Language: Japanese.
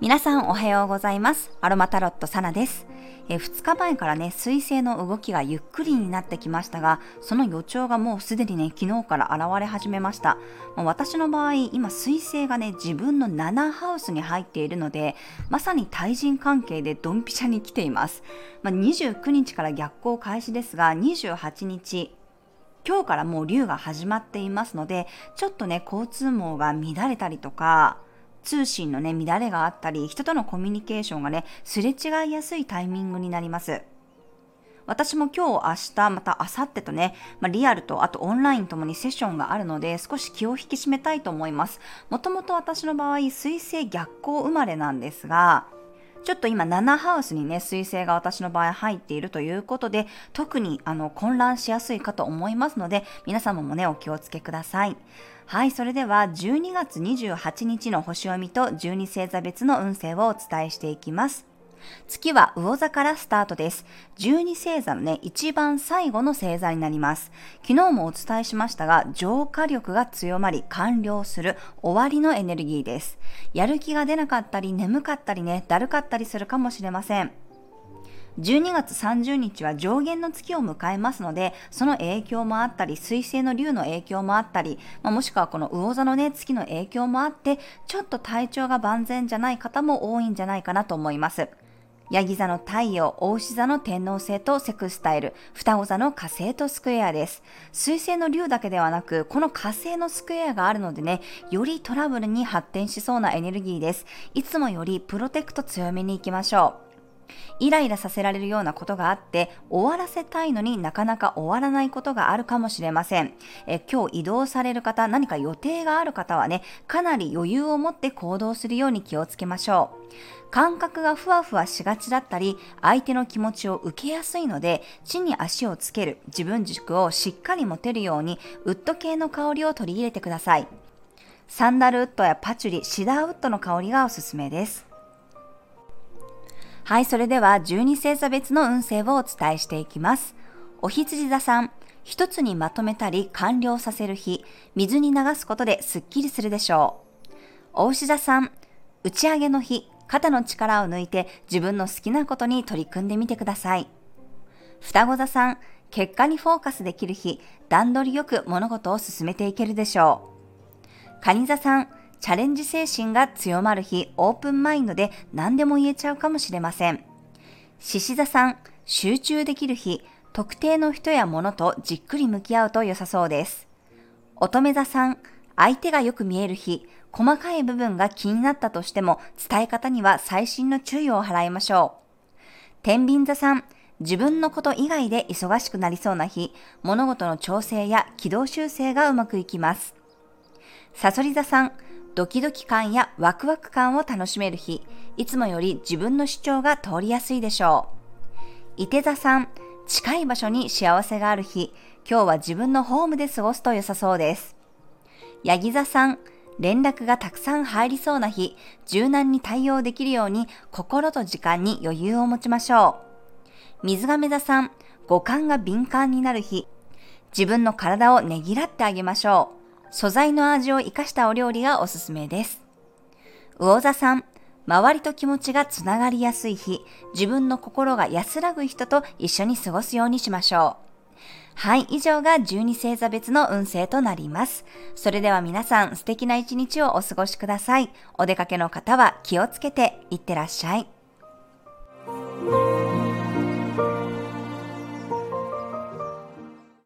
皆さんおはようございます。アロマタロットサナです。え2日前からね、水星の動きがゆっくりになってきましたが、その予兆がもうすでにね、昨日から現れ始めました。もう私の場合、今水星がね、自分の7ハウスに入っているので、まさに対人関係でドンピシャに来ています。まあ、29日から逆行開始ですが、28日、今日からもう竜が始まっていますので、ちょっとね、交通網が乱れたりとか、通信のね、乱れがあったり、人とのコミュニケーションがね、すれ違いやすいタイミングになります。私も今日、明日、また明後日とね、まあ、リアルとあとオンラインともにセッションがあるので、少し気を引き締めたいと思います。もともと私の場合、水星逆行生まれなんですが、ちょっと今7ハウスにね、水星が私の場合入っているということで、特にあの混乱しやすいかと思いますので、皆様もね、お気をつけください。はい、それでは12月28日の星読みと12星座別の運勢をお伝えしていきます。月は魚座からスタートです。12星座のね、一番最後の星座になります。昨日もお伝えしましたが、浄化力が強まり完了する終わりのエネルギーです。やる気が出なかったり、眠かったりね、だるかったりするかもしれません。12月30日は上限の月を迎えますので、その影響もあったり、水星の竜の影響もあったり、まあ、もしくはこの魚座のね、月の影響もあって、ちょっと体調が万全じゃない方も多いんじゃないかなと思います。ヤギ座の太陽、大牛座の天皇星とセクスタイル、双子座の火星とスクエアです。水星の竜だけではなく、この火星のスクエアがあるのでね、よりトラブルに発展しそうなエネルギーです。いつもよりプロテクト強めに行きましょう。イライラさせられるようなことがあって終わらせたいのになかなか終わらないことがあるかもしれません。え今日移動される方何か予定がある方はねかなり余裕を持って行動するように気をつけましょう。感覚がふわふわしがちだったり相手の気持ちを受けやすいので地に足をつける自分軸をしっかり持てるようにウッド系の香りを取り入れてください。サンダルウッドやパチュリ、シダーウッドの香りがおすすめです。はい、それでは12星座別の運勢をお伝えしていきます。お羊座さん、一つにまとめたり完了させる日、水に流すことでスッキリするでしょう。お牛座さん、打ち上げの日、肩の力を抜いて自分の好きなことに取り組んでみてください。双子座さん、結果にフォーカスできる日、段取りよく物事を進めていけるでしょう。蟹座さん、チャレンジ精神が強まる日、オープンマインドで何でも言えちゃうかもしれません。獅子座さん、集中できる日、特定の人や物とじっくり向き合うと良さそうです。乙女座さん、相手がよく見える日、細かい部分が気になったとしても伝え方には細心の注意を払いましょう。天秤座さん、自分のこと以外で忙しくなりそうな日、物事の調整や軌道修正がうまくいきます。サソリ座さん、ドキドキ感やワクワク感を楽しめる日、いつもより自分の主張が通りやすいでしょう。伊手座さん、近い場所に幸せがある日、今日は自分のホームで過ごすと良さそうです。ヤギ座さん、連絡がたくさん入りそうな日、柔軟に対応できるように心と時間に余裕を持ちましょう。水亀座さん、五感が敏感になる日、自分の体をねぎらってあげましょう。素材の味を活かしたお料理がおすすめです。魚座さん、周りと気持ちがつながりやすい日、自分の心が安らぐ人と一緒に過ごすようにしましょう。はい、以上が12星座別の運勢となります。それでは皆さん素敵な一日をお過ごしください。お出かけの方は気をつけていってらっしゃい。